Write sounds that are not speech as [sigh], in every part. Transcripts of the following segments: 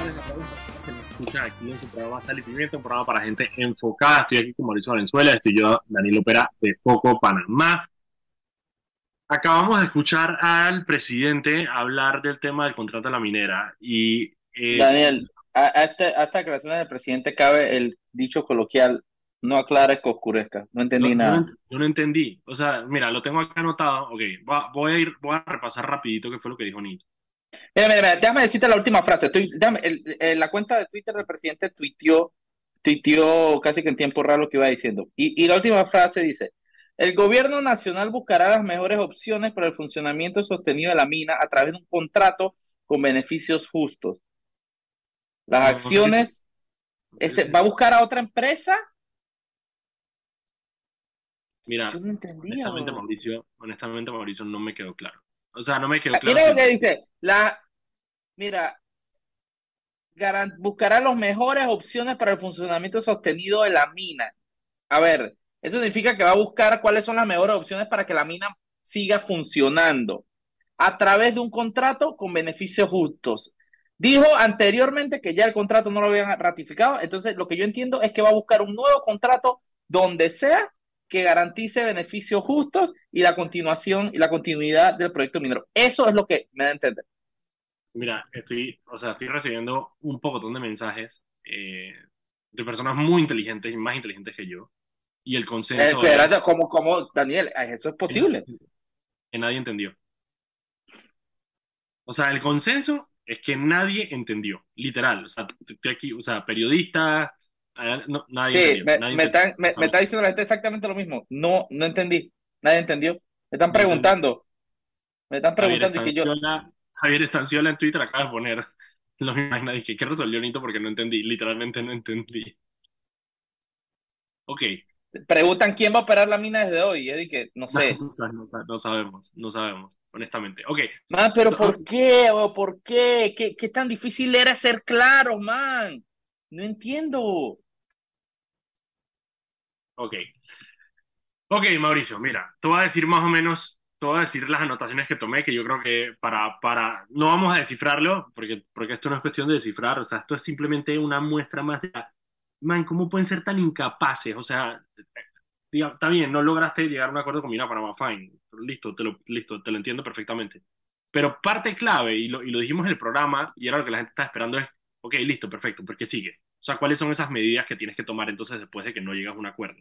tardes a todos que nos escuchan aquí en su programa Sal y Pimienta, un programa para gente enfocada. Estoy aquí con Mauricio Valenzuela, estoy yo, Daniel Opera, de Foco, Panamá. Acabamos de escuchar al presidente hablar del tema del contrato de la minera y... Eh, Daniel, a, a, este, a esta creación del presidente cabe el dicho coloquial, no aclares que oscurezca. No entendí nada. Yo no, entendí. O sea, mira, lo tengo acá anotado. Ok, voy a ir, voy a repasar rapidito qué fue lo que dijo Nito. Mira, mira, mira, déjame decirte la última frase. Estoy, déjame, el, la cuenta de Twitter del presidente tuiteó, tuiteó casi que en tiempo real lo que iba diciendo. Y, y la última frase dice, el gobierno nacional buscará las mejores opciones para el funcionamiento sostenido de la mina a través de un contrato con beneficios justos. Las acciones, ese, ¿va a buscar a otra empresa? Mira, Yo no entendía, honestamente, Mauricio, honestamente, Mauricio, no me quedó claro. O sea, no me quedó claro. Mira lo que dice, la, mira, buscará las mejores opciones para el funcionamiento sostenido de la mina. A ver, eso significa que va a buscar cuáles son las mejores opciones para que la mina siga funcionando a través de un contrato con beneficios justos. Dijo anteriormente que ya el contrato no lo habían ratificado, entonces lo que yo entiendo es que va a buscar un nuevo contrato donde sea que garantice beneficios justos y la continuación y la continuidad del proyecto minero. Eso es lo que me da a entender. Mira, estoy, o sea, estoy recibiendo un pocotón de mensajes eh, de personas muy inteligentes y más inteligentes que yo. Y el consenso. Eh, es, como, como, Daniel, eso es posible. Que nadie entendió. O sea, el consenso es que nadie entendió, literal. O sea, estoy aquí, o sea, periodistas, no, nadie sí, me, me, está, diciendo la gente exactamente lo mismo. No, no entendí. Nadie entendió. Me están preguntando. Me están preguntando Javier y que yo. Javier Estanciola en Twitter acaba de poner [laughs] lo mismo. Dije, ¿qué resolvió Nito? Porque no entendí. Literalmente no entendí. Ok. Preguntan quién va a operar la mina desde hoy. Eddie, que no [laughs] sé. No, no, sabemos, no sabemos, honestamente. Ok. Man, pero ¿por qué? ¿O ¿Por qué? ¿Qué, qué tan difícil era ser claro, man? No entiendo. Ok. Ok, Mauricio, mira, te voy a decir más o menos, te voy a decir las anotaciones que tomé, que yo creo que para, para, no vamos a descifrarlo, porque, porque esto no es cuestión de descifrar, o sea, esto es simplemente una muestra más de, man, ¿cómo pueden ser tan incapaces? O sea, está bien, no lograste llegar a un acuerdo con Mina Panamá, fine, listo, te lo, listo, te lo entiendo perfectamente. Pero parte clave, y lo, y lo dijimos en el programa, y era lo que la gente está esperando, es Ok, listo, perfecto, ¿por qué sigue? O sea, ¿cuáles son esas medidas que tienes que tomar entonces después de que no llegas a un acuerdo?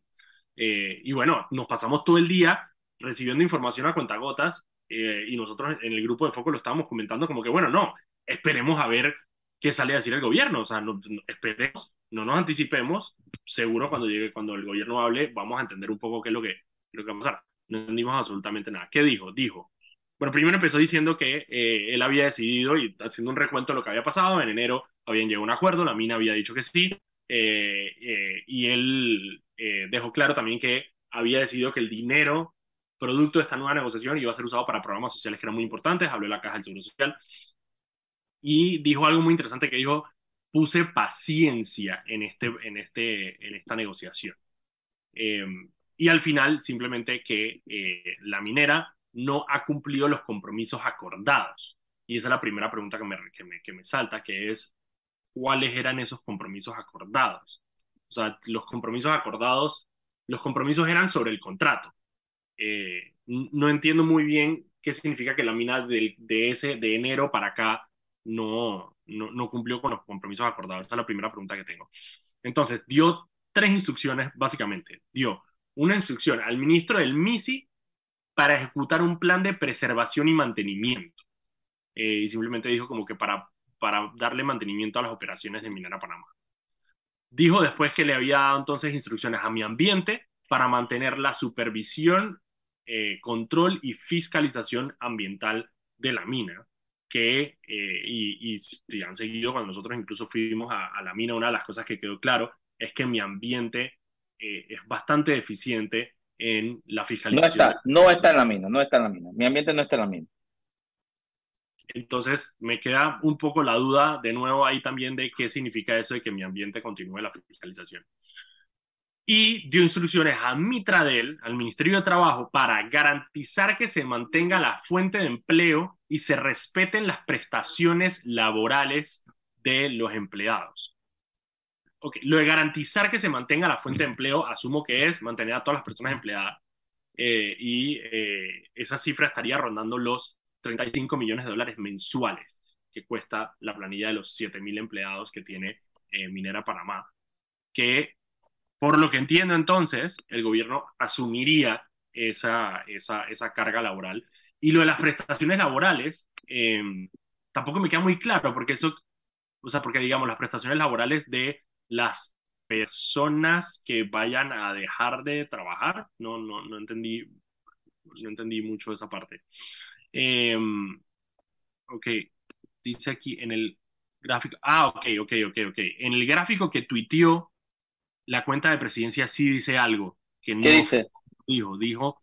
Eh, y bueno, nos pasamos todo el día recibiendo información a cuentagotas eh, y nosotros en el grupo de Foco lo estábamos comentando como que, bueno, no, esperemos a ver qué sale a decir el gobierno, o sea, no, esperemos, no nos anticipemos, seguro cuando llegue, cuando el gobierno hable, vamos a entender un poco qué es lo que, lo que va a pasar. No entendimos absolutamente nada. ¿Qué dijo? Dijo, bueno, primero empezó diciendo que eh, él había decidido y haciendo un recuento de lo que había pasado. En enero habían llegado a un acuerdo, la mina había dicho que sí, eh, eh, y él dejó claro también que había decidido que el dinero producto de esta nueva negociación iba a ser usado para programas sociales que eran muy importantes. Habló de la Caja del Seguro Social y dijo algo muy interesante que dijo: puse paciencia en, este, en, este, en esta negociación. y al final, simplemente que la minera no ha cumplido los compromisos acordados. Y esa es la primera pregunta que me, que me, salta, que es, ¿cuáles eran esos compromisos acordados? O sea, los compromisos acordados, los compromisos eran sobre el contrato. Eh, no entiendo muy bien qué significa que la mina de, de, ese, de enero para acá no, no, no, cumplió con los compromisos acordados. Esa es la primera pregunta que tengo. Entonces, dio tres instrucciones, básicamente. Dio una instrucción al ministro del MISI para ejecutar un plan de preservación y mantenimiento. Eh, y simplemente dijo como que para, para darle mantenimiento a las operaciones de Minera Panamá. Dijo después que le había dado entonces instrucciones a mi ambiente para mantener la supervisión, eh, control y fiscalización ambiental de la mina, que, eh, y, si han seguido cuando nosotros incluso fuimos a, a, la mina, una de las cosas que quedó claro es que mi ambiente es bastante deficiente en la fiscalización. No está, no está en la mina, no está en la mina. Mi ambiente no está en la mina. Entonces me queda un poco la duda de nuevo ahí también de qué significa eso de que mi ambiente continúe la fiscalización. Y dio instrucciones a Mitradel, al Ministerio de Trabajo, para garantizar que se mantenga la fuente de empleo y se respeten las prestaciones laborales de los empleados. Okay. Lo de garantizar que se mantenga la fuente de empleo, asumo que es mantener a todas las personas empleadas. Eh, y eh, esa cifra estaría rondando los 35 millones de dólares mensuales que cuesta la planilla de los 7.000 empleados que tiene eh, Minera Panamá. Que, por lo que entiendo entonces, el gobierno asumiría esa, esa, esa carga laboral. Y lo de las prestaciones laborales, tampoco me queda muy claro, porque eso, o sea, porque digamos, las prestaciones laborales de las personas que vayan a dejar de trabajar. No, no, no entendí, no entendí mucho esa parte. Em, ok, dice aquí en el gráfico. Ah, ok, ok, ok, ok. En el gráfico que tuiteó la cuenta de presidencia sí dice algo que no ¿Qué dice? dijo. Dijo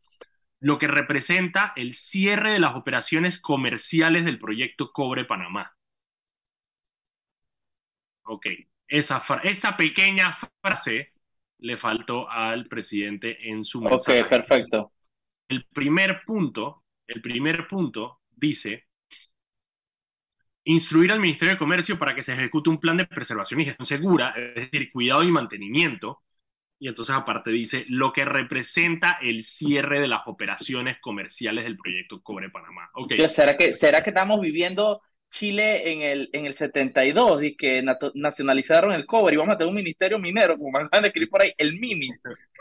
lo que representa el cierre de las operaciones comerciales del proyecto Cobre Panamá. Ok, esa, esa pequeña frase le faltó al presidente en su mensaje. Ok, perfecto. El primer punto, el primer punto dice instruir al Ministerio de Comercio para que se ejecute un plan de preservación y gestión segura, es decir, cuidado y mantenimiento. Y entonces aparte dice lo que representa el cierre de las operaciones comerciales del proyecto Cobre Panamá. Okay. ¿Será, que, ¿Será que estamos viviendo Chile en el, en el 72 y que nacionalizaron el cobre y vamos a tener un ministerio minero, como van a escribir por ahí, el MIMI.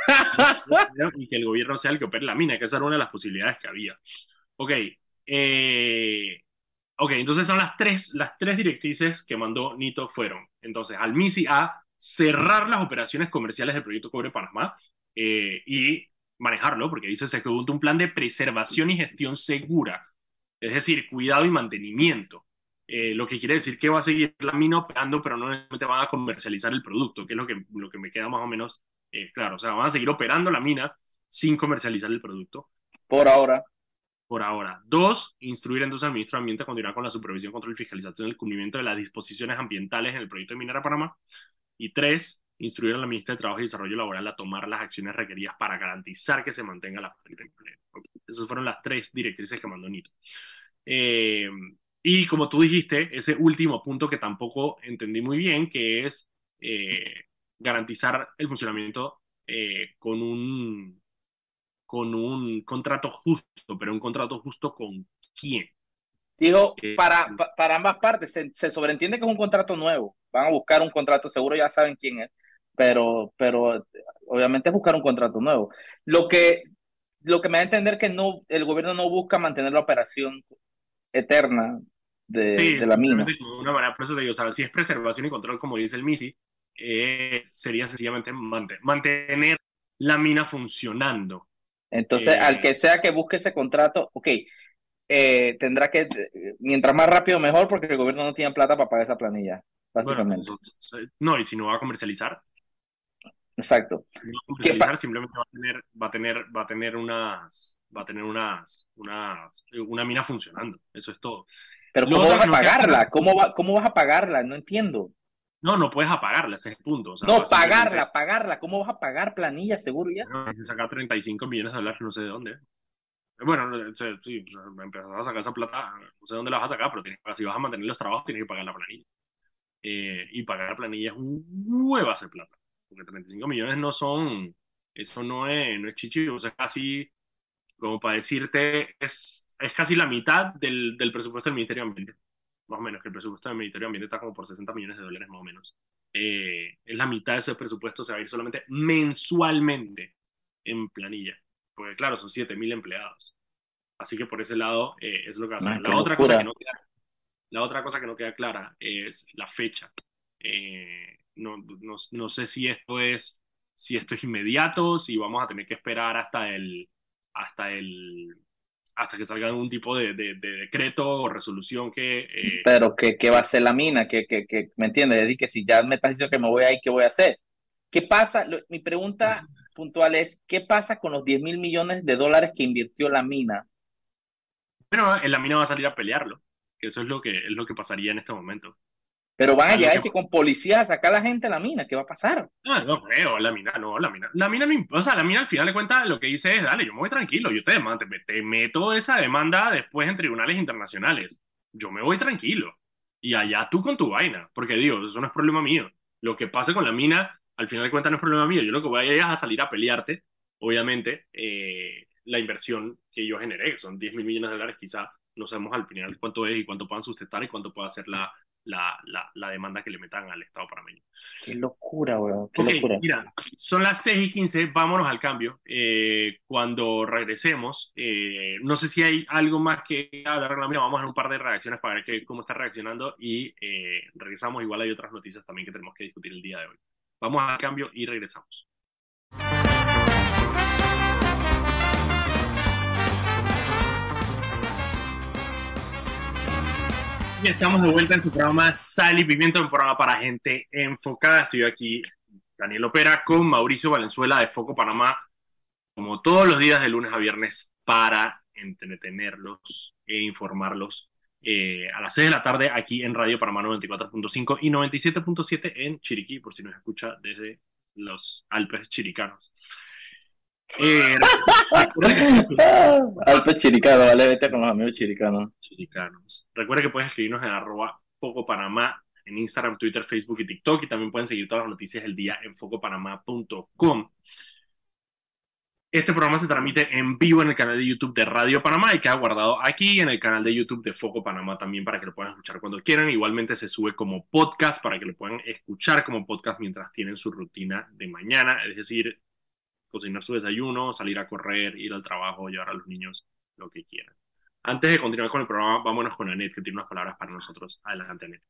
[laughs] y que el gobierno sea el que opere la mina, que esa era una de las posibilidades que había. Ok, eh, ok, entonces son las tres, las tres directrices que mandó Nito fueron, entonces, al MISI a cerrar las operaciones comerciales del proyecto Cobre Panamá eh, y manejarlo, porque dice se ejecutó un plan de preservación y gestión segura, es decir, cuidado y mantenimiento. Eh, lo que quiere decir que va a seguir la mina operando, pero no te van a comercializar el producto, que es lo que, lo que me queda más o menos eh, claro. O sea, van a seguir operando la mina sin comercializar el producto. Por ahora. Por ahora. Dos, instruir entonces al ministro de Ambiente a continuar con la supervisión, control y fiscalización del cumplimiento de las disposiciones ambientales en el proyecto de Minera Panamá. Y tres, instruir a la ministra de Trabajo y Desarrollo Laboral a tomar las acciones requeridas para garantizar que se mantenga la fuente de empleo. Esas fueron las tres directrices que mandó Nito. Eh, y como tú dijiste, ese último punto que tampoco entendí muy bien, que es eh, garantizar el funcionamiento eh, con, un, con un contrato justo, pero un contrato justo con quién. Digo, eh, para, para ambas partes, se, sobreentiende que es un contrato nuevo. Van a buscar un contrato, seguro ya saben quién es, pero, pero obviamente es buscar un contrato nuevo. Lo que, lo que me da a entender que no, el gobierno no busca mantener la operación eterna de, la mina. Una manera, por eso te digo, si es preservación y control, como dice el MISI, eh, sería sencillamente mantener la mina funcionando. Entonces, al eh, que sea que busque ese contrato, ok, eh, tendrá que, mientras más rápido mejor, porque el gobierno no tiene plata para pagar esa planilla, básicamente. no, y si no va a comercializar. Exacto. Si no va a comercializar, simplemente va a tener, va a tener, va a tener unas, va a tener unas, una, una mina funcionando. Eso es todo. Pero ¿cómo vas a pagarla? ¿Cómo, va, ¿Cómo vas a pagarla? No entiendo. No, no puedes apagarla, ese es el punto. no, pagarla, pagarla. ¿Cómo vas a pagar planilla seguro ya? No, que sacar 35 millones de dólares, no sé de dónde. Bueno, sí, empezar a sacar esa plata, no sé dónde la vas a sacar, pero tienes, si vas a mantener los trabajos, tienes que pagar la planilla. Eh, y pagar la planilla es un huevo hacer plata. Porque 35 millones no son, eso no es, no es chichi, o sea, es casi, como para decirte, es es casi la mitad del, del, presupuesto del Ministerio de Ambiente. Más o menos, que el presupuesto del Ministerio de Ambiente está como por 60 millones de dólares más o menos. Eh, es la mitad de ese presupuesto, se va a ir solamente mensualmente en planilla. Porque claro, son 7.000 empleados. Así que por ese lado eh, es lo que va a hacer. La otra, cosa que no queda, la otra cosa que no queda clara es la fecha. Eh, no, no, no, sé si esto es si esto es inmediato, si vamos a tener que esperar hasta el hasta el hasta que salga algún tipo de, de, decreto o resolución que... Eh, Pero ¿qué, ¿qué, va a hacer la mina? ¿Qué, qué, qué me entiendes? Es que si ya me estás diciendo que me voy ahí, ¿qué voy a hacer? ¿Qué pasa? mi pregunta puntual es, ¿qué pasa con los 10 mil millones de dólares que invirtió la mina? Bueno, en la mina va a salir a pelearlo, que eso es lo que, es lo que pasaría en este momento. Pero van a llegar que con policías a sacar a la gente a la mina, ¿qué va a pasar? Ah, no creo, la mina, no, la mina. La mina no, o sea, la mina al final de cuentas lo que dice es, dale, yo me voy tranquilo, yo te, te, te meto esa demanda después en tribunales internacionales. Yo me voy tranquilo. Y allá tú con tu vaina, porque digo, eso no es problema mío. Lo que pase con la mina, al final de cuentas no es problema mío. Yo lo que voy a ir es a salir a pelearte, obviamente, eh, la inversión que yo generé, que son 10 mil millones de dólares, quizá no sabemos al final cuánto es y cuánto puedan sustentar y cuánto puede hacer la, la, la, demanda que le metan al Estado panameño. Qué locura, weón. Qué locura. Mira, son las 6 y 15, vámonos al cambio. Eh, cuando regresemos, eh, no sé si hay algo más que hablar, mira, vamos a un par de reacciones para ver cómo está reaccionando y eh, regresamos. Igual hay otras noticias también que tenemos que discutir el día de hoy. Vamos al cambio y regresamos. Estamos de vuelta en tu programa Sal y Pimiento, un programa para gente enfocada. Estoy aquí, Daniel Opera, con Mauricio Valenzuela de Foco Panamá, como todos los días de lunes a viernes, para entretenerlos e informarlos eh, a las 6 de la tarde aquí en Radio Panamá 94.5 y 97.7 en Chiriquí, por si nos escucha desde los Alpes chiricanos. Alto chiricano, vale, vete con los amigos chiricanos. Chiricanos. Recuerda que puedes escribirnos en arroba Foco Panamá en Instagram, Twitter, Facebook y TikTok y también pueden seguir todas las noticias del día en focopanamá.com. Este programa se transmite en vivo en el canal de YouTube de Radio Panamá y queda guardado aquí en el canal de YouTube de Foco Panamá también para que lo puedan escuchar cuando quieran. Igualmente se sube como podcast para que lo puedan escuchar como podcast mientras tienen su rutina de mañana, es decir, cocinar su desayuno, salir a correr, ir al trabajo, llevar a los niños, lo que quieran. Antes de continuar con el programa, vámonos con Anet, que tiene unas palabras para nosotros. Adelante, Anet.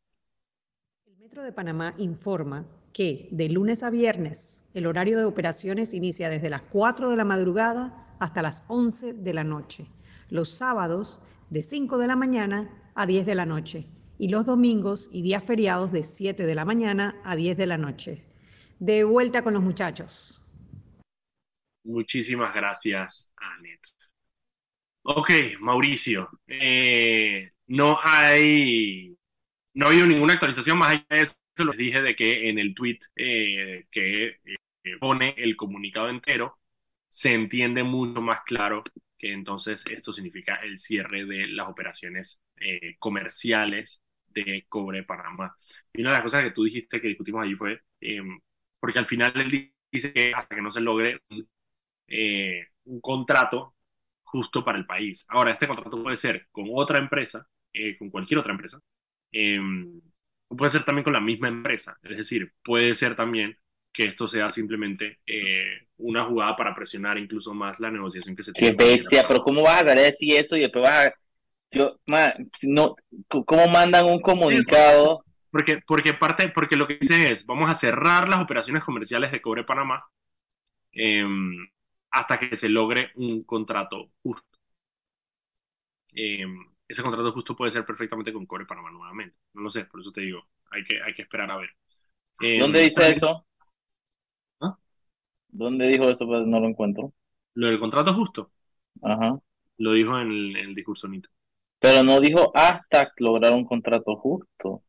El Metro de Panamá informa que de lunes a viernes el horario de operaciones inicia desde las 4 de la madrugada hasta las 11 de la noche. Los sábados de 5 de la mañana a 10 de la noche y los domingos y días feriados de 7 de la mañana a 10 de la noche. De vuelta con los muchachos. Muchísimas gracias, Anet. Ok, Mauricio, eh, no hay, no ha habido ninguna actualización más allá de eso. Les dije de que en el tweet eh, que eh, pone el comunicado entero se entiende mucho más claro que entonces esto significa el cierre de las operaciones comerciales de Cobre Panamá. Y una de las cosas que tú dijiste que discutimos allí fue, porque al final él dice que hasta que no se logre eh, un contrato justo para el país. Ahora, este contrato puede ser con otra empresa, eh, con cualquier otra empresa, eh, puede ser también con la misma empresa. Es decir, puede ser también que esto sea simplemente una jugada para presionar incluso más la negociación que se tiene. Qué bestia, pero ¿cómo vas a decir eso y después vas a... Yo, no, ¿Cómo mandan un comunicado? Porque, porque, parte, porque lo que dice es, vamos a cerrar las operaciones comerciales de Cobre Panamá hasta que se logre un contrato justo. Em, ese contrato justo puede ser perfectamente con Core Panamá nuevamente. No lo sé, por eso te digo, hay que, hay que esperar a ver. Em, ¿Dónde dice eso? ¿Ah? ¿Dónde dijo eso? Pues no lo encuentro. Lo del contrato justo. Ajá. Lo dijo en el, en el discurso Nito. Pero no dijo hasta lograr un contrato justo.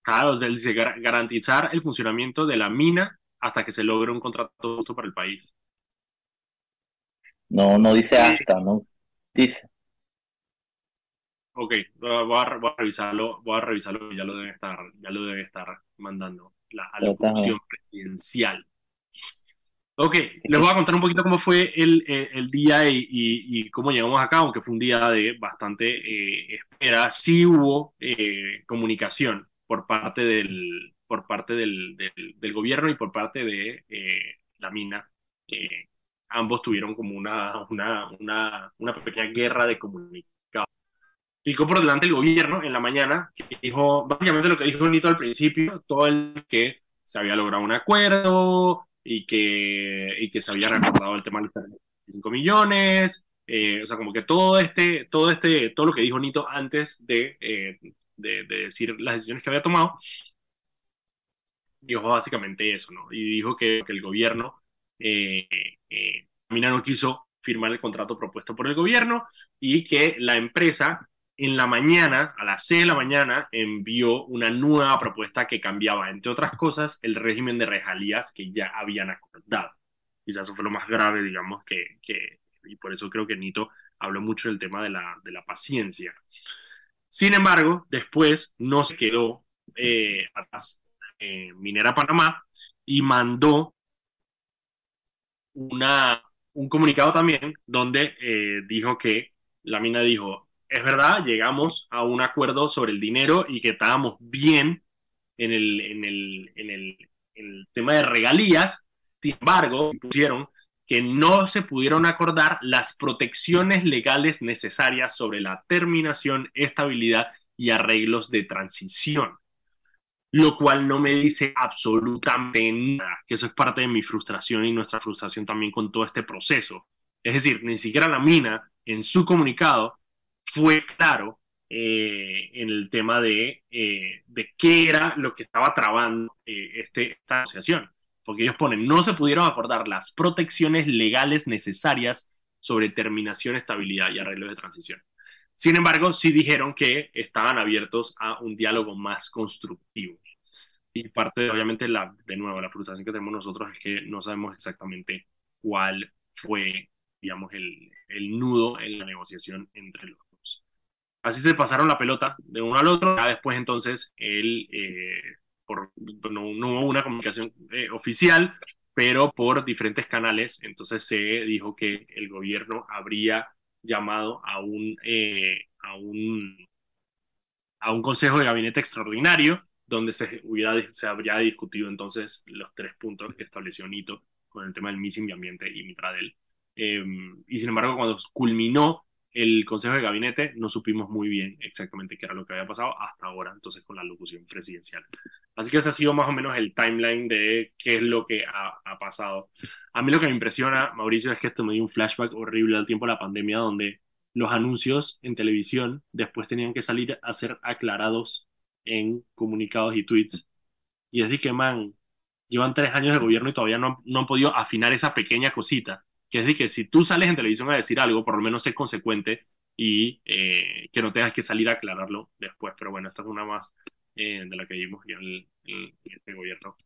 Claro, él dice garantizar el funcionamiento de la mina hasta que se logre un contrato justo para el país. No, no dice hasta, ¿no? Dice. Ok, voy a, revisarlo, voy a revisarlo, ya lo debe estar, ya lo debe estar mandando la alocución presidencial. Ok, les voy a contar un poquito cómo fue el, eh, el día y, y, cómo llegamos acá, aunque fue un día de bastante eh, espera. Sí hubo eh, comunicación por parte del, por parte del, del, del, gobierno y por parte de la mina ambos tuvieron como una, una, una, una pequeña guerra de comunicación. Picó por delante el gobierno en la mañana, que dijo básicamente lo que dijo Nito al principio, todo el que se había logrado un acuerdo y que, y que se había recordado el tema de los 5 millones, eh, o sea, como que todo este, todo este, todo lo que dijo Nito antes de, eh, de, decir las decisiones que había tomado, dijo básicamente eso, ¿no? Y dijo que, que el gobierno eh, eh, Mina no quiso firmar el contrato propuesto por el gobierno y que la empresa en la mañana, a las 6 de la mañana, envió una nueva propuesta que cambiaba, entre otras cosas, el régimen de rejalías que ya habían acordado. Quizás eso fue lo más grave, digamos, que, que y por eso creo que Nito habló mucho del tema de la, de la paciencia. Sin embargo, después no se quedó eh, atrás eh, Minera Panamá y mandó una, un comunicado también donde eh, dijo que la mina dijo, es verdad, llegamos a un acuerdo sobre el dinero y que estábamos bien en el, en el, en el, en el tema de regalías, sin embargo, pusieron que no se pudieron acordar las protecciones legales necesarias sobre la terminación, estabilidad y arreglos de transición, lo cual no me dice absolutamente nada, que eso es parte de mi frustración y nuestra frustración también con todo este proceso. Es decir, ni siquiera la mina en su comunicado fue claro eh, en el tema de, eh, de qué era lo que estaba trabando eh, este, esta asociación porque ellos ponen, no se pudieron acordar las protecciones legales necesarias sobre terminación, estabilidad y arreglo de transición. Sin embargo, sí dijeron que estaban abiertos a un diálogo más constructivo. Y parte, de, obviamente, la, de nuevo, la frustración que tenemos nosotros es que no sabemos exactamente cuál fue, digamos, el, el nudo en la negociación entre los dos. Así se pasaron la pelota de uno al otro. Ya después, entonces, el eh, por, no, hubo una comunicación eh, oficial, pero por diferentes canales, entonces se dijo que el gobierno habría llamado a un, eh, a un, a un consejo de gabinete extraordinario donde se, hubiera, se habría discutido entonces los tres puntos que estableció Nito con el tema del missing ambiente y Mitradel. Eh, y sin embargo, cuando culminó el Consejo de Gabinete no supimos muy bien exactamente qué era lo que había pasado hasta ahora, entonces con la locución presidencial. Así que ese ha sido más o menos el timeline de qué es lo que ha, pasado. A mí lo que me impresiona, Mauricio, es que esto me dio un flashback horrible al tiempo de la pandemia, donde los anuncios en televisión después tenían que salir a ser aclarados en comunicados y tweets. Y es de que, man, llevan tres años de gobierno y todavía no, no han podido afinar esa pequeña cosita que es de que si tú sales en televisión a decir algo, por lo menos sé consecuente y eh, que no tengas que salir a aclararlo después. Pero bueno, esta es una más eh, de la que vimos ya en, este gobierno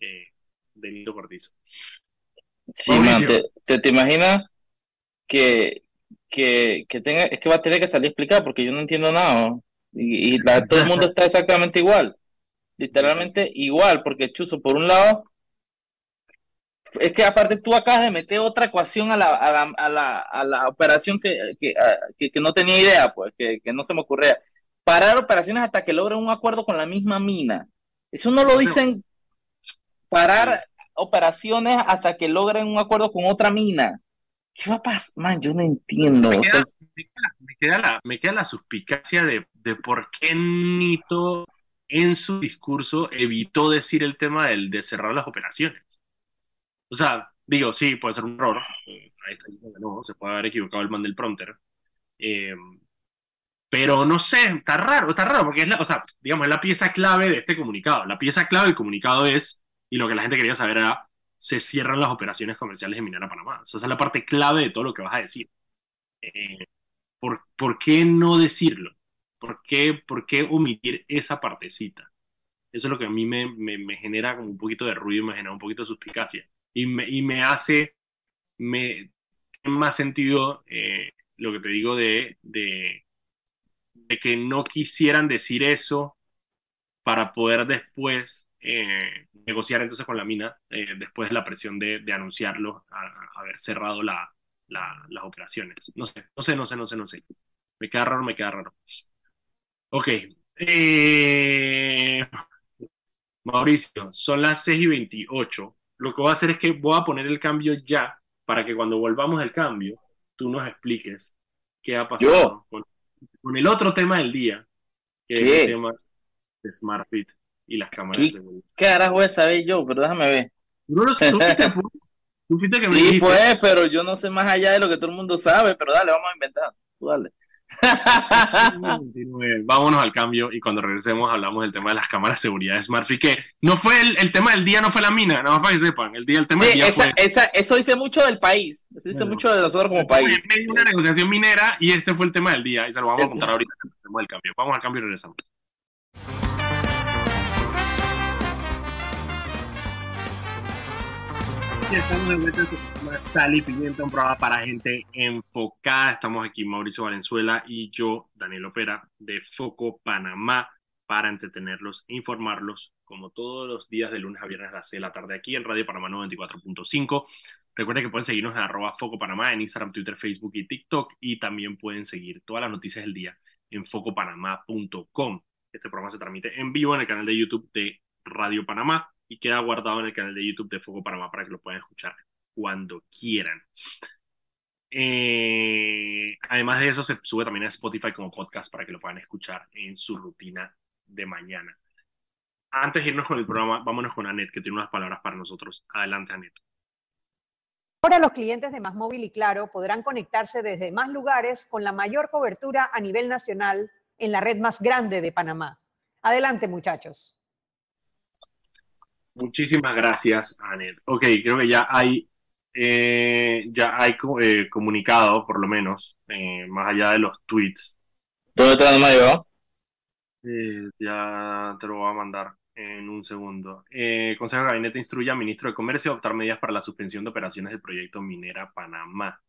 eh, de Nito Cortizo. Sí, te, te, imaginas que, que, que, tenga, es que va a tener que salir a explicar porque yo no entiendo nada. Y, y todo el mundo [laughs] está exactamente igual. Literalmente igual, porque Chuzo, por un lado, es que aparte tú acabas de meter otra ecuación a la, a la, a la, a la operación que, que, que, no tenía idea, pues, que, que, no se me ocurría. Parar operaciones hasta que logren un acuerdo con la misma mina. Eso no lo dicen parar operaciones hasta que logren un acuerdo con otra mina. ¿Qué va a pasar? Man, yo no entiendo. Me queda, me queda, la, me queda la suspicacia de, de por qué Nito en su discurso evitó decir el tema del, de cerrar las operaciones. O sea, digo, sí, puede ser un error. Eh, no, se puede haber equivocado el man del prompter. Eh, pero no sé, está raro, está raro, porque es la, o sea, digamos, es la pieza clave de este comunicado. La pieza clave del comunicado es, y lo que la gente quería saber era, se cierran las operaciones comerciales de Minera Panamá. O sea, esa es la parte clave de todo lo que vas a decir. Eh, ¿por, ¿por, qué no decirlo? ¿Por qué, ¿Por qué omitir esa partecita? Eso es lo que a mí me, me, me genera como un poquito de ruido, me genera un poquito de suspicacia y me, y me hace me, más sentido eh, lo que te digo de, de, que no quisieran decir eso para poder después eh, negociar entonces con la mina, eh, después de la presión de, de anunciarlo, a, haber cerrado la, las operaciones. No sé, no sé, no sé, no sé, no sé. Me queda raro, me queda raro. Ok. Mauricio, son las 6 y 28 lo que voy a hacer es que voy a poner el cambio ya para que cuando volvamos al cambio, tú nos expliques qué ha pasado con, el otro tema del día, que es el tema de SmartFit y las cámaras de seguridad. ¿Qué harás voy a saber yo? Pero déjame ver. No lo sé, tú fuiste, [laughs] que me Sí, pues, pero yo no sé más allá de lo que todo el mundo sabe, pero dale, vamos a inventar. Tú dale. [laughs] Vámonos al cambio y cuando regresemos hablamos del tema de las cámaras de seguridad de SmartFit, que no fue el, tema del día, no fue la mina, nada más para que sepan, el día, el tema del día fue... eso dice mucho del país, eso dice mucho de nosotros como país. Una negociación minera y este fue el tema del día y se lo vamos a contar ahorita hacemos el cambio. Vamos al cambio y regresamos. Estamos de vuelta en Sal y Pimienta, un programa para gente enfocada. Estamos aquí Mauricio Valenzuela y yo, Daniel Opera, de Foco Panamá, para entretenerlos e informarlos, como todos los días de lunes a viernes a las 6 de la tarde, aquí en Radio Panamá 94.5. Recuerden que pueden seguirnos en arroba Foco Panamá en Instagram, Twitter, Facebook y TikTok, y también pueden seguir todas las noticias del día en focopanamá.com. Este programa se transmite en vivo en el canal de YouTube de Radio Panamá y queda guardado en el canal de YouTube de Foco Panamá para que lo puedan escuchar cuando quieran. Eh, además de eso, se sube también a Spotify como podcast para que lo puedan escuchar en su rutina de mañana. Antes de irnos con el programa, vámonos con Anet, que tiene unas palabras para nosotros. Adelante, Anet. Ahora los clientes de Más Móvil y Claro podrán conectarse desde más lugares con la mayor cobertura a nivel nacional en la red más grande de Panamá. Adelante, muchachos. Muchísimas gracias, Anet. Ok, creo que ya hay, eh, ya hay eh, comunicado, por lo menos, eh, más allá de los tweets. ¿Dónde está? ¿No llegado? ya te lo voy a mandar en un segundo. Consejo de Gabinete instruye al ministro de Comercio a adoptar medidas para la suspensión de operaciones del proyecto Minera Panamá.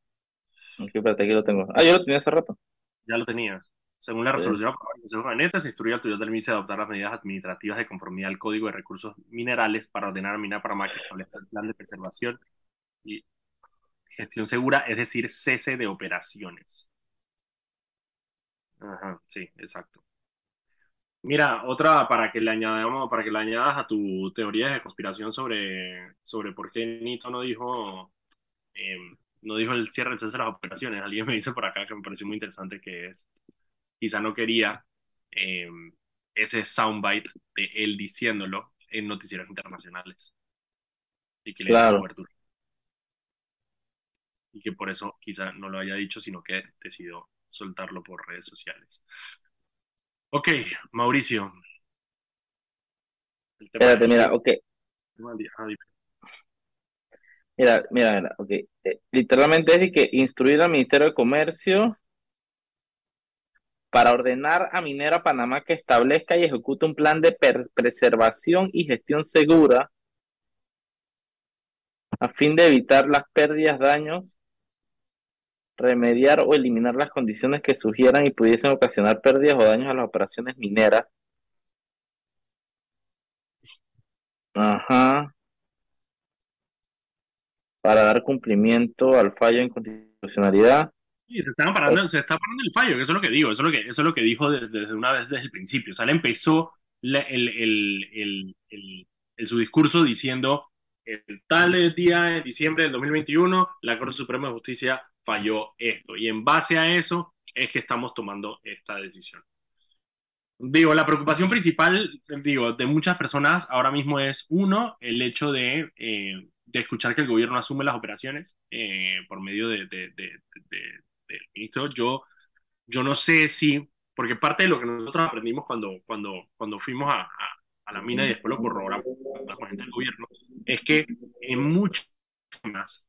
Ok, espérate, aquí lo tengo. Ah, yo lo tenía hace rato. Ya lo tenías. Según la resolución aprobada del Consejo de Gabinete, se instruye al autoridad del MINSA a adoptar las medidas administrativas de conformidad al Código de Recursos Minerales para ordenar a Mina Panamá que establezca el plan de preservación y gestión segura, es decir, cese de operaciones. Ajá, sí, exacto. Mira, otra para que le añadamos, para que le añadas a tu teoría de conspiración sobre, sobre por qué Nito no dijo, em, no dijo el cierre del cese de las operaciones. Alguien me dice por acá que me pareció muy interesante que es quizá no quería eh, ese soundbite de él diciéndolo en noticieros internacionales. Y que le claro. cobertura. Y que por eso quizá no lo haya dicho, sino que decidió soltarlo por redes sociales. Ok, Mauricio. Espérate, mira, ok. Mira, mira, mira, ok. Eh, literalmente es de que instruir al Ministerio de Comercio para ordenar a Minera Panamá que establezca y ejecute un plan de preservación y gestión segura a fin de evitar las pérdidas, daños, remediar o eliminar las condiciones que sugieran y pudiesen ocasionar pérdidas o daños a las operaciones mineras. Ajá. Para dar cumplimiento al fallo en constitucionalidad Sí, se, están parando, se está parando el fallo, que eso es lo que digo, eso es lo que, eso es lo que dijo desde, una vez desde el principio. O sea, él empezó el, el, el, su discurso diciendo el tal día de diciembre del 2021, la Corte Suprema de Justicia falló esto. Y en base a eso es que estamos tomando esta decisión. Digo, la preocupación principal, digo, de muchas personas ahora mismo es, uno, el hecho de, eh, de escuchar que el gobierno asume las operaciones eh, por medio de, del ministro, yo, yo no sé si, porque parte de lo que nosotros aprendimos cuando, cuando, cuando fuimos a, a, la mina y después lo corroboramos con gente del gobierno, es que en muchos temas,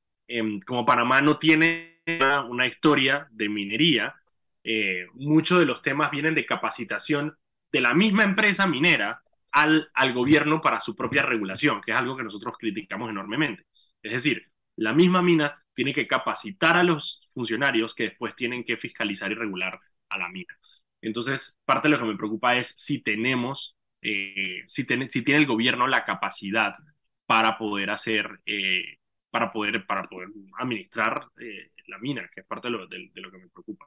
como Panamá no tiene una, historia de minería, eh, muchos de los temas vienen de capacitación de la misma empresa minera al, al gobierno para su propia regulación, que es algo que nosotros criticamos enormemente. Es decir, la misma mina tiene que capacitar a los funcionarios que después tienen que fiscalizar y regular a la mina. Entonces, parte de lo que me preocupa es si tenemos, eh, si, si tiene el gobierno la capacidad para poder hacer, eh, para, poder, para poder administrar eh, la mina, que es parte de lo, de lo que me preocupa.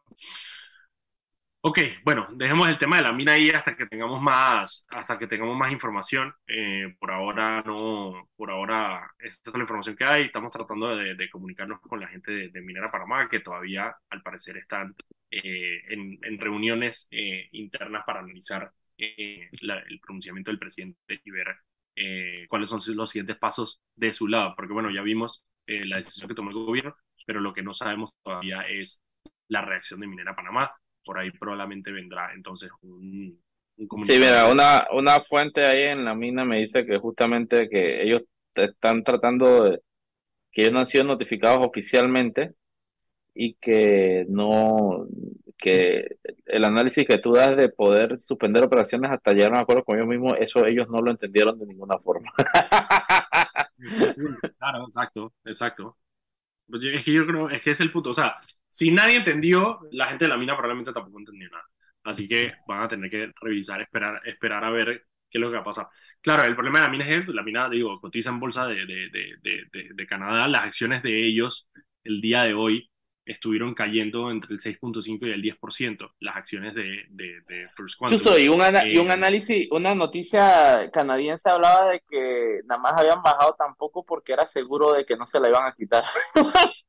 Ok, bueno, dejemos el tema de la mina ahí hasta que tengamos más, hasta que tengamos más información. Eh, por ahora no, por ahora esta es la información que hay. Estamos tratando de, comunicarnos con la gente de, Minera Panamá, que todavía al parecer están eh, en, reuniones eh, internas para analizar el pronunciamiento del presidente y ver cuáles son los siguientes pasos de su lado. Porque bueno, ya vimos la decisión que tomó el gobierno, pero lo que no sabemos todavía es la reacción de Minera Panamá por ahí probablemente vendrá entonces un, un Sí, mira, una, una fuente ahí en la mina me dice que justamente que ellos están tratando de, que ellos no han sido notificados oficialmente y que no, que el análisis que tú das de poder suspender operaciones hasta llegar a un acuerdo con ellos mismos, eso ellos no lo entendieron de ninguna forma. [laughs] Claro, exacto, exacto. Pues es que yo creo, es que es el punto. O sea, si nadie entendió, la gente de la mina probablemente tampoco entendió nada. Así que van a tener que revisar, esperar, esperar a ver qué es lo que va a pasar. Claro, el problema de la mina es que la mina, digo, cotiza en bolsa de, de, de, de Canadá. Las acciones de ellos el día de hoy estuvieron cayendo entre el 6.5 y el 10%, las acciones de, de, de First Quantum. y, un y un eh, análisis, una noticia canadiense hablaba de que nada más habían bajado tampoco porque era seguro de que no se la iban a quitar. [laughs]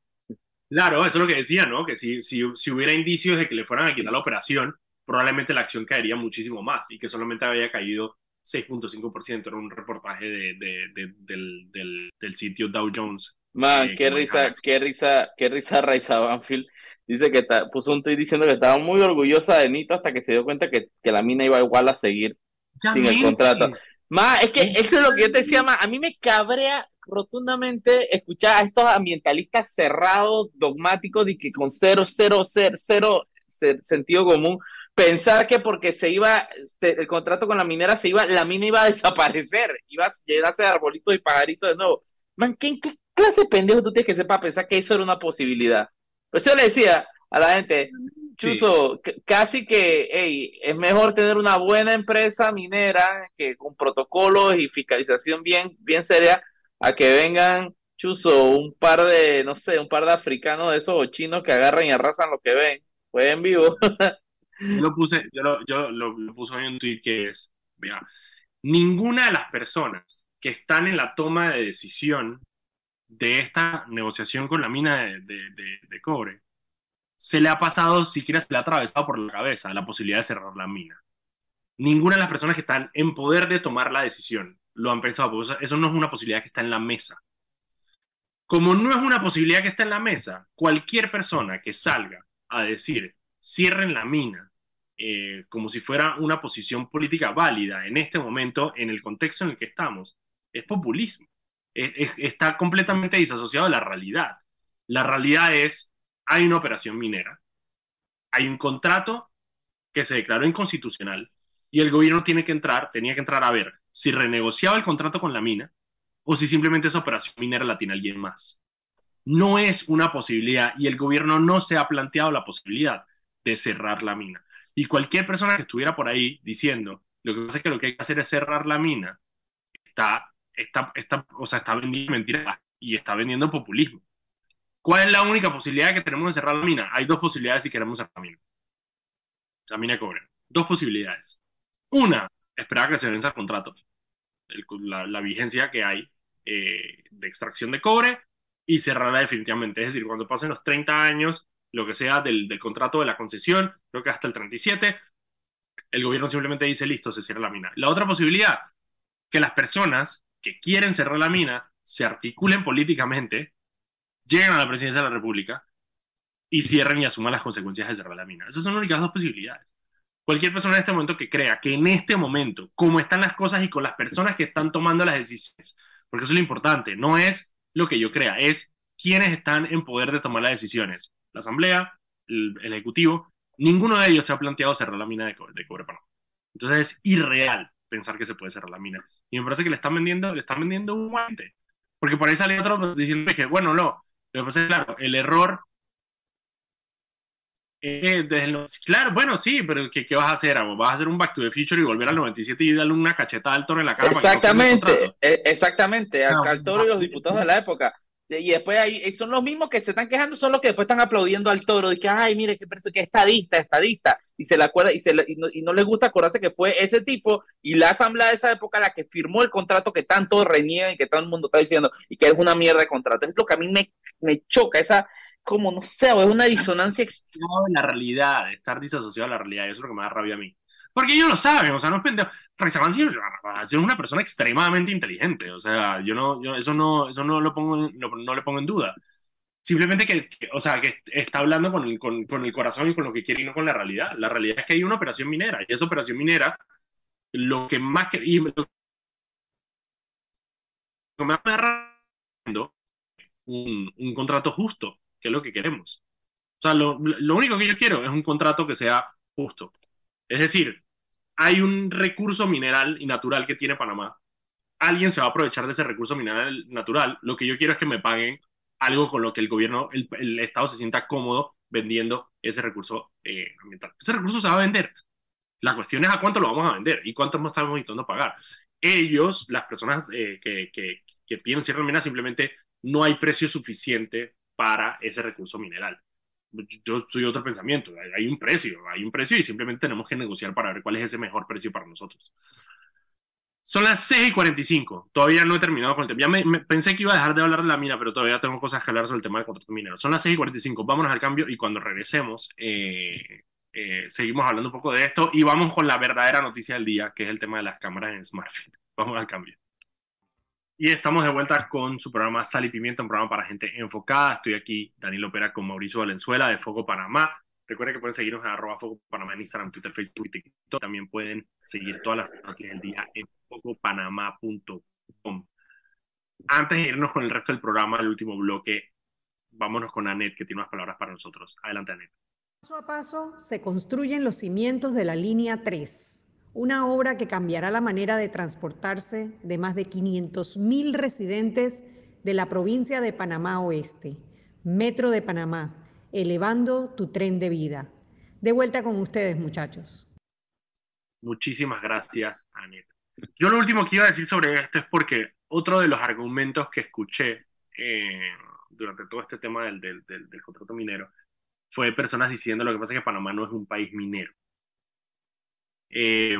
claro, eso es lo que decía, ¿no? Que si, si, si hubiera indicios de que le fueran a quitar la operación, probablemente la acción caería muchísimo más y que solamente había caído 6.5%. Era un reportaje de, de, del, del, del sitio Dow Jones Man, eh, qué risa, qué risa, qué risa Banfield. Dice que puso un tweet diciendo que estaba muy orgullosa de Nito hasta que se dio cuenta que, que la mina iba igual a seguir sin el contrato. Ma, es que eso es lo que yo te decía, ma, a mí me cabrea rotundamente escuchar a estos ambientalistas cerrados, dogmáticos y que con cero, cero, cero, cero sentido común, pensar que porque se iba, este, el contrato con la minera se iba, la mina iba a desaparecer, iba a llenarse de arbolitos y pajaritos de nuevo. Man, ¿qué, qué clase de pendejo tú tienes que sepa pensar que eso era una posibilidad? Pues yo le decía a la gente, Chuso, casi que hey, es mejor tener una buena empresa minera que con protocolos y fiscalización bien, bien seria a que vengan, Chuso, un par de, no sé, un par de africanos de esos o chinos que agarran y arrasan lo que ven. Pues en vivo. yo lo puse, yo lo, yo lo, en un tweet que es, mira, ninguna de las personas que están en la toma de decisión de esta negociación con la mina de, cobre, se le ha pasado, siquiera se le ha atravesado por la cabeza la posibilidad de cerrar la mina. Ninguna de las personas que están en poder de tomar la decisión lo han pensado, porque eso no es una posibilidad que está en la mesa. Como no es una posibilidad que está en la mesa, cualquier persona que salga a decir cierren la mina eh, como si fuera una posición política válida en este momento, en el contexto en el que estamos, es populismo está completamente disasociado de la realidad. La realidad es, hay una operación minera, hay un contrato que se declaró inconstitucional y el gobierno tiene que entrar, tenía que entrar a ver si renegociaba el contrato con la mina o si simplemente esa operación minera la tiene alguien más. No es una posibilidad y el gobierno no se ha planteado la posibilidad de cerrar la mina. Y cualquier persona que estuviera por ahí diciendo, lo que pasa es que lo que hay que hacer es cerrar la mina, está está, está, o sea, está vendiendo mentiras y está vendiendo populismo. ¿Cuál es la única posibilidad que tenemos de cerrar la mina? Hay dos posibilidades si queremos cerrar la mina. La mina cobre. Dos posibilidades. Una, esperar que se venza el contrato, la, vigencia que hay eh, de extracción de cobre y cerrarla definitivamente. Es decir, cuando pasen los 30 años, lo que sea del, del contrato de la concesión, creo que hasta el 37, el gobierno simplemente dice, listo, se cierra la mina. La otra posibilidad, que las personas que quieren cerrar la mina se articulen políticamente, lleguen a la presidencia de la República y cierren y asuman las consecuencias de cerrar la mina. Esas son las únicas dos posibilidades. Cualquier persona en este momento que crea que en este momento, como están las cosas y con las personas que están tomando las decisiones, porque eso es lo importante, no es lo que yo crea, es quienes están en poder de tomar las decisiones. La Asamblea, el, Ejecutivo, ninguno de ellos se ha planteado cerrar la mina de cobre, cobre Entonces es irreal pensar que se puede cerrar la mina. Y me parece que le están vendiendo, le están vendiendo un guante. Porque por ahí sale otro diciendo que, bueno, no. Lo que pasa claro, el error. Eh, claro, bueno, sí, pero ¿qué, ¿qué, vas a hacer? ¿Vas a hacer un Back to the Future y volver al 97 y darle una cacheta al toro en la cara? Exactamente, e, exactamente, al toro y los diputados de la época. Y después ahí son los mismos que se están quejando, son los que después están aplaudiendo al toro, de que, ay, mire, qué que estadista, estadista, y se le acuerda, y, se y, no, y no les gusta acordarse que fue ese tipo y la asamblea de esa época la que firmó el contrato que tanto reniegan y que todo el mundo está diciendo, y que es una mierda de contrato. Es lo que a mí me, me choca, esa, como no sé, es una disonancia. La realidad, estar disasociado de la realidad, eso es lo que me da rabia a mí. Porque ellos lo saben, o sea, no es pendejo. es una persona extremadamente inteligente, o sea, yo no, yo eso no, eso no lo pongo, no, le pongo en duda. Simplemente que, o sea, que está hablando con el, con, con el corazón y con lo que quiere y no con la realidad. La realidad es que hay una operación minera y esa operación minera, lo que más que, y lo que me un, un contrato justo, que es lo que queremos. O sea, lo, lo único que yo quiero es un contrato que sea justo. Es decir, hay un recurso mineral y natural que tiene Panamá. alguien se va a aprovechar de ese recurso mineral natural. Lo que yo quiero es que me paguen algo con lo que el gobierno, el, el Estado se sienta cómodo vendiendo ese recurso eh, ambiental. Ese recurso se va a vender. La cuestión es a cuánto lo vamos a vender y cuánto estamos intentando pagar. Ellos, las personas eh, que, que, que piden cierre mina, simplemente no hay precio suficiente para ese recurso mineral. Yo soy otro pensamiento, hay un precio, hay un precio y simplemente tenemos que negociar para ver cuál es ese mejor precio para nosotros. Son las 6 y 45. Todavía no he terminado con el tema. Ya me, pensé que iba a dejar de hablar de la mina, pero todavía tengo cosas que hablar sobre el tema del contrato minero. Son las 6 y 45. Vámonos al cambio y cuando regresemos, eh, eh, seguimos hablando un poco de esto y vamos con la verdadera noticia del día, que es el tema de las cámaras en SmartFit. Vamos al cambio. Y estamos de vuelta con su programa Sal y Pimienta, un programa para gente enfocada. Estoy aquí, Daniel Opera, con Mauricio Valenzuela de Foco Panamá. Recuerden que pueden seguirnos en arroba Foco Panamá en Instagram, Twitter, Facebook y TikTok. También pueden seguir todas las noticias del día en focopanamá.com. Antes de irnos con el resto del programa, el último bloque, vámonos con Anet, que tiene unas palabras para nosotros. Adelante, Anet. Paso a paso se construyen los cimientos de la línea 3 una obra que cambiará la manera de transportarse de más de 500.000 residentes de la provincia de Panamá Oeste, Metro de Panamá, elevando tu tren de vida. De vuelta con ustedes, muchachos. Muchísimas gracias, Anet. Yo lo último que iba a decir sobre esto es porque otro de los argumentos que escuché eh, durante todo este tema del, del, del, contrato minero fue personas diciendo lo que pasa es que Panamá no es un país minero. Eh,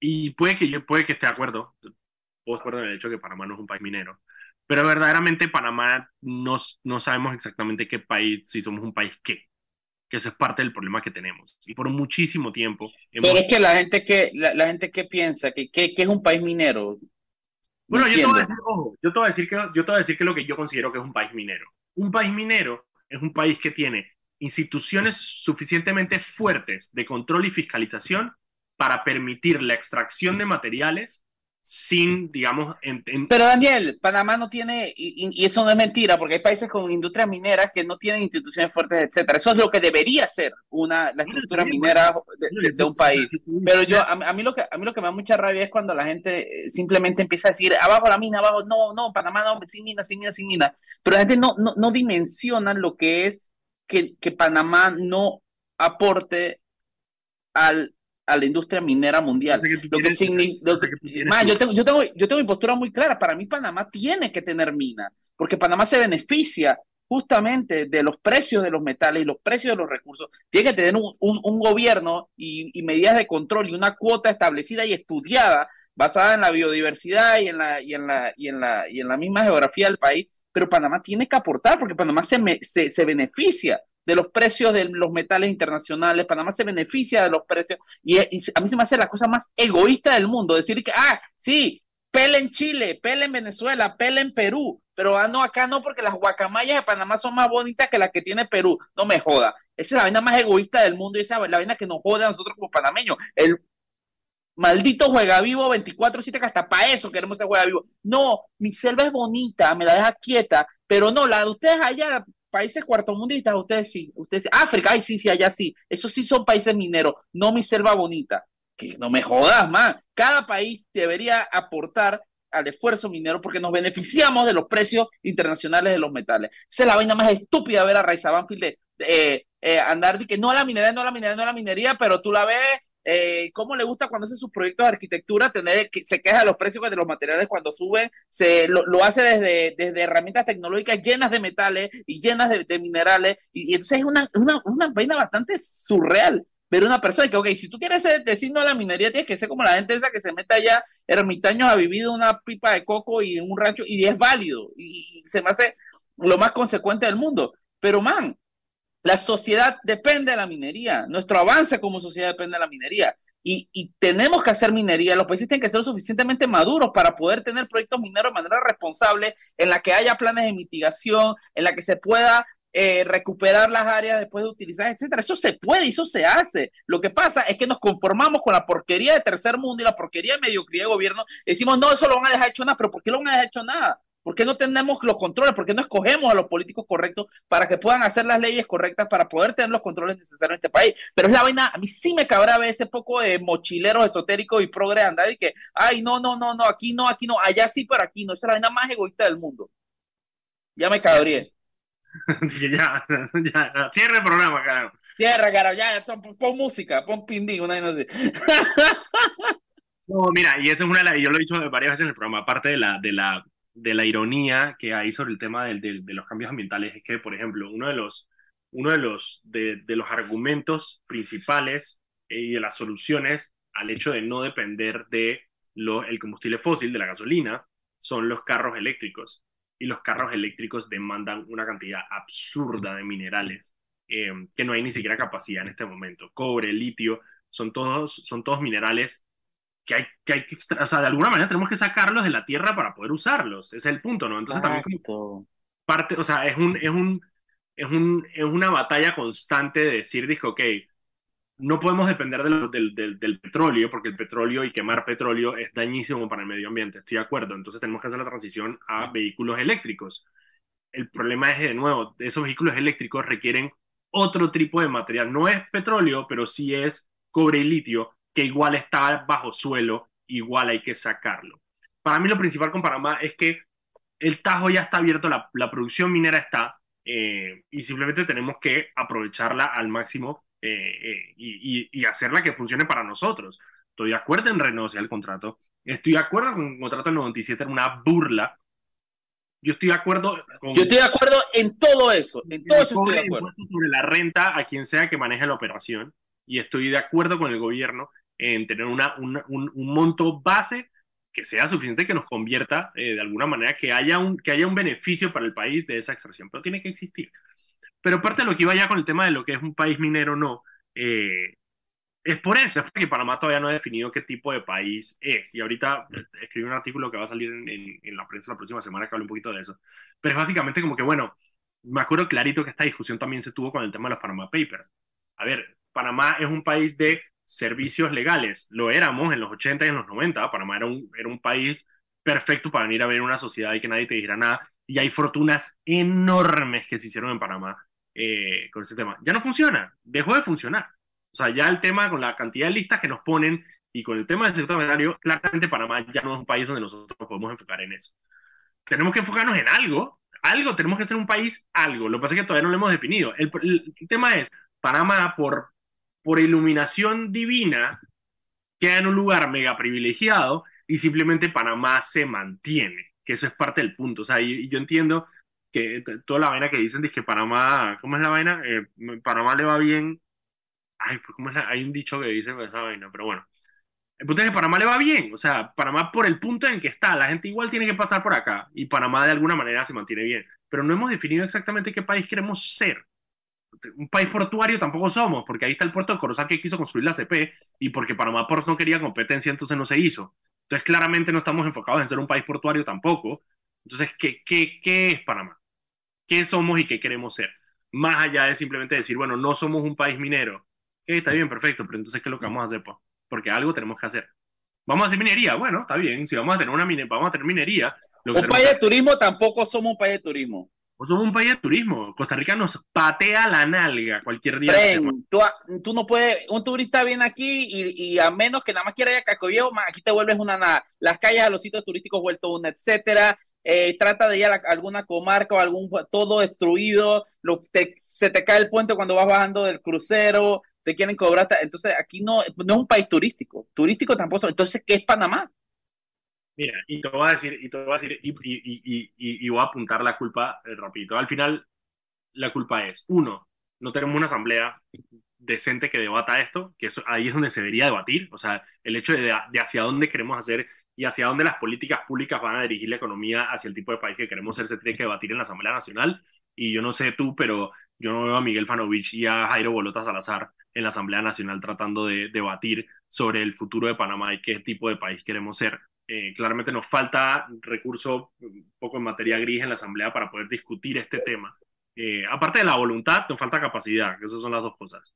y puede que yo puede que esté de acuerdo, puedo estar en el hecho de que Panamá no es un país minero, pero verdaderamente Panamá no, no sabemos exactamente qué país, si somos un país qué, que eso es parte del problema que tenemos. Y por muchísimo tiempo... Pero es que la gente que, la, gente que piensa que, que, es un país minero... bueno, yo te, voy a decir, ojo, yo te voy a decir que yo te voy a decir que lo que yo considero que es un país minero. Un país minero es un país que tiene instituciones suficientemente fuertes de control y fiscalización para permitir la extracción de materiales sin, digamos... En, Pero Daniel, Panamá no tiene, y, eso no es mentira, porque hay países con industrias mineras que no tienen instituciones fuertes, etcétera. Eso es lo que debería ser una, la estructura minera de, un país. Pero yo, a, mí lo que, a mí lo que me da mucha rabia es cuando la gente eh, simplemente empieza a decir, abajo la mina, abajo, no, no, Panamá no, sin mina, sin mina, sin mina. Pero la gente no, no, no dimensiona lo que es que, que Panamá no aporte al a la industria minera mundial. Lo que significa, yo, tengo, yo, tengo, yo tengo mi postura muy clara. Para mí Panamá tiene que tener mina, porque Panamá se beneficia justamente de los precios de los metales y los precios de los recursos. Tiene que tener un, un, gobierno y, y, medidas de control y una cuota establecida y estudiada basada en la biodiversidad y en la, y en la, y en la, y en la misma geografía del país. Pero Panamá tiene que aportar porque Panamá se, se, se beneficia de los precios de los metales internacionales, Panamá se beneficia de los precios y, a mí se me hace la cosa más egoísta del mundo, decir que, ah, sí, pele en Chile, pele en Venezuela, pele en Perú, pero ah, no, acá no, porque las guacamayas de Panamá son más bonitas que las que tiene Perú, no me joda. Esa es la vaina más egoísta del mundo y esa es la vaina que nos jode a nosotros como panameños. El maldito juega vivo 24-7 que hasta para eso queremos ser juega vivo. No, mi selva es bonita, me la deja quieta, pero no, la de ustedes allá países cuartomundistas, ustedes sí, ustedes sí. África, ay, sí, sí, allá sí. Esos sí son países mineros, no mi selva bonita. Que no me jodas, man. Cada país debería aportar al esfuerzo minero porque nos beneficiamos de los precios internacionales de los metales. Esa es la vaina más estúpida ver a Raiza Banfield de, eh, eh, andar de que no a la minería, no a la minería, no a la minería, pero tú la ves eh, cómo le gusta cuando hace sus proyectos de arquitectura, tener se queja de los precios de los materiales cuando suben, se lo, hace desde, desde herramientas tecnológicas llenas de metales y llenas de, minerales, y, entonces es una, una, una vaina bastante surreal ver una persona que, ok, si tú quieres ser signo de la minería, tienes que ser como la gente esa que se mete allá ermitaños a vivir una pipa de coco y en un rancho, y es válido, y, y se me hace lo más consecuente del mundo. Pero, man, la sociedad depende de la minería, nuestro avance como sociedad depende de la minería. Y, tenemos que hacer minería, los países tienen que ser suficientemente maduros para poder tener proyectos mineros de manera responsable, en la que haya planes de mitigación, en la que se pueda eh, recuperar las áreas después de utilizar, etcétera. Eso se puede, eso se hace. Lo que pasa es que nos conformamos con la porquería de tercer mundo y la porquería de mediocridad de gobierno. Decimos, no, eso lo van a dejar hecho nada, pero ¿por qué lo van a dejar hecho nada? ¿Por qué no tenemos los controles? ¿Por qué no escogemos a los políticos correctos para que puedan hacer las leyes correctas para poder tener los controles necesarios en este país? Pero es la vaina, a mí sí me cabrá ver ese poco de mochileros esotéricos y progre andar y que, ay, no, no, no, no, aquí no, aquí no, allá sí, pero aquí no. Esa es la vaina más egoísta del mundo. Ya me cabría. [laughs] ya, ya, cierre el programa, carajo. Cierra, carajo, ya, pon, música, pon pindín, una vaina así. [laughs] no, mira, y esa es una de las, yo lo he dicho varias veces en el programa, aparte de la, de la, de la ironía que hay sobre el tema de, de, los cambios ambientales, es que, por ejemplo, uno de los, uno de los, de, los argumentos principales eh, y de las soluciones al hecho de no depender de el combustible fósil, de la gasolina, son los carros eléctricos. Y los carros eléctricos demandan una cantidad absurda de minerales eh, que no hay ni siquiera capacidad en este momento. Cobre, litio, son todos, son todos minerales que hay que, hay que extra o sea, de alguna manera tenemos que sacarlos de la tierra para poder usarlos. Ese es el punto, ¿no? Entonces también parte, o sea, es un, es un, es un, es una batalla constante de decir, dijo, ok, no podemos depender del, del, del, petróleo, porque el petróleo y quemar petróleo es dañísimo para el medio ambiente, estoy de acuerdo. Entonces tenemos que hacer la transición a vehículos eléctricos. El problema es, de nuevo, esos vehículos eléctricos requieren otro tipo de material. No es petróleo, pero sí es cobre y litio, que igual está bajo suelo, igual hay que sacarlo. Para mí lo principal con Panamá es que el Tajo ya está abierto, la, la producción minera está, eh, y simplemente tenemos que aprovecharla al máximo eh, eh, y, hacerla que funcione para nosotros. Estoy de acuerdo en renegociar el contrato. Estoy de acuerdo con el contrato del 97, era una burla. Yo estoy de acuerdo con... Yo estoy de acuerdo en todo eso. En todo eso estoy de acuerdo. Sobre la renta a quien sea que maneje la operación. Y estoy de acuerdo con el gobierno en tener una, un, un, monto base que sea suficiente que nos convierta eh, de alguna manera, que haya, un, que haya un beneficio para el país de esa extracción. Pero tiene que existir. Pero parte de lo que iba ya con el tema de lo que es un país minero o no, eh, es por eso, es porque Panamá todavía no ha definido qué tipo de país es. Y ahorita eh, escribí un artículo que va a salir en, en, la prensa la próxima semana que habla un poquito de eso. Pero es básicamente como que, bueno, me acuerdo clarito que esta discusión también se tuvo con el tema de los Panama Papers. A ver, Panamá es un país de servicios legales. Lo éramos en los 80 y en los 90. Panamá era un, era un país perfecto para venir a ver una sociedad y que nadie te dijera nada. Y hay fortunas enormes que se hicieron en Panamá eh, con ese tema. Ya no funciona, dejó de funcionar. O sea, ya el tema con la cantidad de listas que nos ponen y con el tema del sector agrario, claramente Panamá ya no es un país donde nosotros podemos enfocar en eso. Tenemos que enfocarnos en algo, algo, tenemos que ser un país algo. Lo que pasa es que todavía no lo hemos definido. El, tema es, Panamá, por, por iluminación divina, queda en un lugar mega privilegiado y simplemente Panamá se mantiene, que eso es parte del punto. O sea, y yo entiendo que toda la vaina que dicen es que Panamá, ¿cómo es la vaina? Eh, Panamá le va bien. Ay, pues ¿cómo es Hay un dicho que dice esa vaina, pero bueno. El punto es que Panamá le va bien, o sea, Panamá por el punto en que está, la gente igual tiene que pasar por acá y Panamá de alguna manera se mantiene bien, pero no hemos definido exactamente qué país queremos ser. Un país portuario tampoco somos, porque ahí está el puerto de Corozal que quiso construir la CP y porque Panamá por no quería competencia, entonces no se hizo. Entonces claramente no estamos enfocados en ser un país portuario tampoco. Entonces, ¿qué, qué, qué es Panamá? qué somos y qué queremos ser. Más allá de simplemente decir, bueno, no somos un país minero. está bien, perfecto, pero entonces, ¿qué es lo que vamos a hacer? Pues? Porque algo tenemos que hacer. ¿Vamos a hacer minería? Bueno, está bien. Si vamos a tener una vamos a tener minería. un país de turismo tampoco somos un país de turismo. Somos un país de turismo. Costa Rica nos patea la nalga cualquier día. tú, tú, no puedes, un turista viene aquí y, y a menos que nada más quiera ir a Cacoyeo, aquí te vuelves una nada. Las calles a los sitios turísticos vuelto una, etcétera. Eh, trata de ir a, alguna comarca o algún todo destruido, lo, se te cae el puente cuando vas bajando del crucero, te quieren cobrar, entonces aquí no, no es un país turístico, turístico tampoco, entonces ¿qué es Panamá? Mira, y te voy a decir, y te voy a decir, y, y, y, y voy a apuntar la culpa eh, rapidito. Al final, la culpa es, uno, no tenemos una asamblea decente que debata esto, que eso, ahí es donde se debería debatir, o sea, el hecho de, de hacia dónde queremos hacer y hacia dónde las políticas públicas van a dirigir la economía hacia el tipo de país que queremos ser, se tiene que debatir en la Asamblea Nacional. Y yo no sé tú, pero yo no veo a Miguel Fanovich y a Jairo Bolota Salazar en la Asamblea Nacional tratando de debatir sobre el futuro de Panamá y qué tipo de país queremos ser. Eh, claramente nos falta recurso un poco en materia gris en la Asamblea para poder discutir este tema. Eh, aparte de la voluntad, nos falta capacidad, esas son las dos cosas.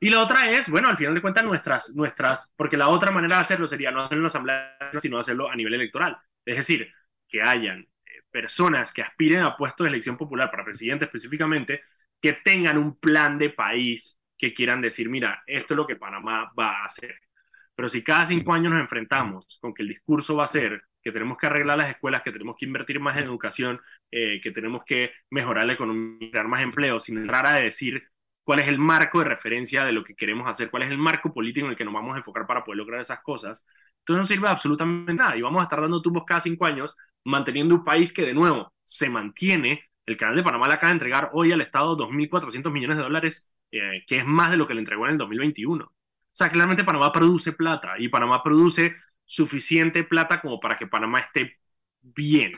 Y la otra es, bueno, al final de cuentas, nuestras, nuestras, porque la otra manera de hacerlo sería no hacerlo en la asamblea, sino hacerlo a nivel electoral. Es decir, que hayan eh, personas que aspiren a puestos de elección popular para presidente específicamente, que tengan un plan de país que quieran decir, mira, esto es lo que Panamá va a hacer. Pero si cada cinco años nos enfrentamos con que el discurso va a ser que tenemos que arreglar las escuelas, que tenemos que invertir más en educación, eh, que tenemos que mejorar la economía, crear más empleo, sin entrar a decir cuál es el marco de referencia de lo que queremos hacer, cuál es el marco político en el que nos vamos a enfocar para poder lograr esas cosas, entonces no sirve absolutamente nada y vamos a estar dando tumbos cada cinco años manteniendo un país que de nuevo se mantiene. El canal de Panamá le acaba de entregar hoy al Estado 2.400 millones de dólares, eh, que es más de lo que le entregó en el 2021. O sea, claramente Panamá produce plata y Panamá produce suficiente plata como para que Panamá esté bien.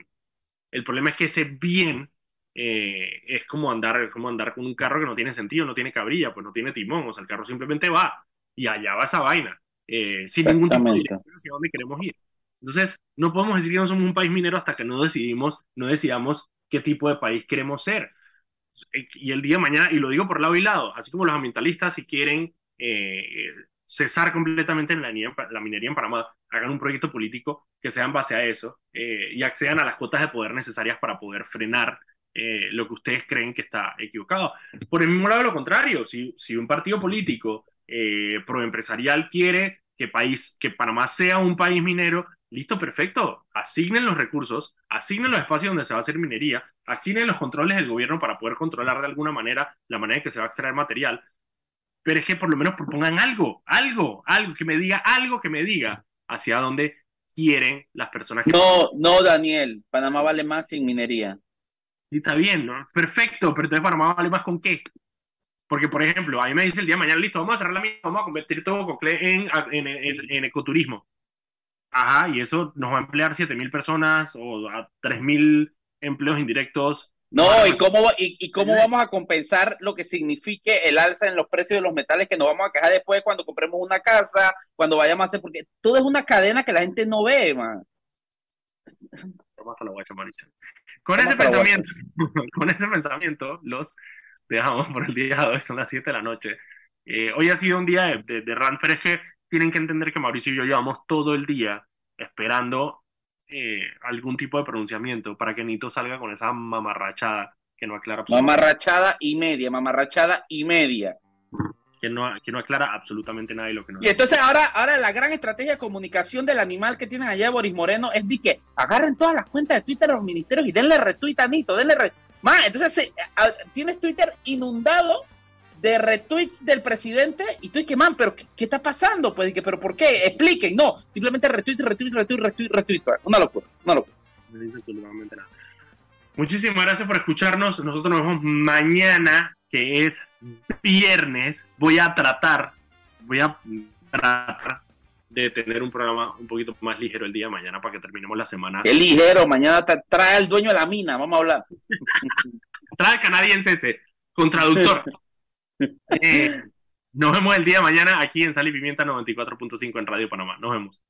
El problema es que ese bien eh, es como andar, como andar con un carro que no tiene sentido, no tiene cabrilla, pues no tiene timón, o sea, el carro simplemente va y allá va esa vaina, eh, sin ningún tipo de dirección hacia dónde queremos ir. Entonces, no podemos decir que no somos un país minero hasta que no decidimos, no decidamos qué tipo de país queremos ser. Y el día de mañana, y lo digo por lado y lado, así como los ambientalistas si quieren eh, cesar completamente la, la, minería en Panamá, hagan un proyecto político que sea en base a eso eh, y accedan a las cuotas de poder necesarias para poder frenar eh, lo que ustedes creen que está equivocado. Por el mismo lado, lo contrario, si, si un partido político proempresarial quiere que, país, que Panamá sea un país minero, listo, perfecto, asignen los recursos, asignen los espacios donde se va a hacer minería, asignen los controles del gobierno para poder controlar de alguna manera la manera en que se va a extraer material, pero es que por lo menos propongan algo, algo, algo, que me diga, algo que me diga hacia dónde quieren las personas que... No, no, Daniel, Panamá vale más sin minería. Sí, está bien, ¿no? Perfecto, pero entonces Panamá vale más con qué? Porque, por ejemplo, a mí me dice el día de mañana, listo, vamos a cerrar la mina, vamos a convertir todo Cocle en, en, en, ecoturismo. Ajá, y eso nos va a emplear 7.000 personas o a 3.000 empleos indirectos no, ¿y cómo, y, cómo vamos a compensar lo que signifique el alza en los precios de los metales que nos vamos a quejar después cuando compremos una casa, cuando vayamos a hacer, porque todo es una cadena que la gente no ve, man. Con ese pensamiento, [laughs] con ese pensamiento, los dejamos por el día de hoy, son las 7 de la noche. Eh, hoy ha sido un día de, de, de pero es que tienen que entender que Mauricio y yo llevamos todo el día esperando eh, algún tipo de pronunciamiento para que Nito salga con esa mamarrachada que no aclara Mamarrachada y media, mamarrachada y media. Que no, que no aclara absolutamente nada de lo que no. Y entonces ahora, ahora la gran estrategia de comunicación del animal que tienen allá Boris Moreno es de que agarren todas las cuentas de Twitter de los ministerios y denle retweet a Nito, denle retweet. entonces tienes Twitter inundado de retweets del presidente y tú dices, man, pero ¿qué, está pasando? Pues, que, pero ¿por qué? Expliquen. No, simplemente retweet, retweet, retweet, retweet, retweet. Una locura, una locura. No dice absolutamente nada. Muchísimas gracias por escucharnos. Nosotros nos vemos mañana, que es viernes. Voy a tratar, voy a tratar de tener un programa un poquito más ligero el día de mañana para que terminemos la semana. Qué ligero, mañana trae al dueño de la mina, vamos a hablar. [laughs] trae al canadiense ese, con traductor. [laughs] [laughs] Nos vemos el día de mañana aquí en Sal y Pimienta 94.5 en Radio Panamá. Nos vemos.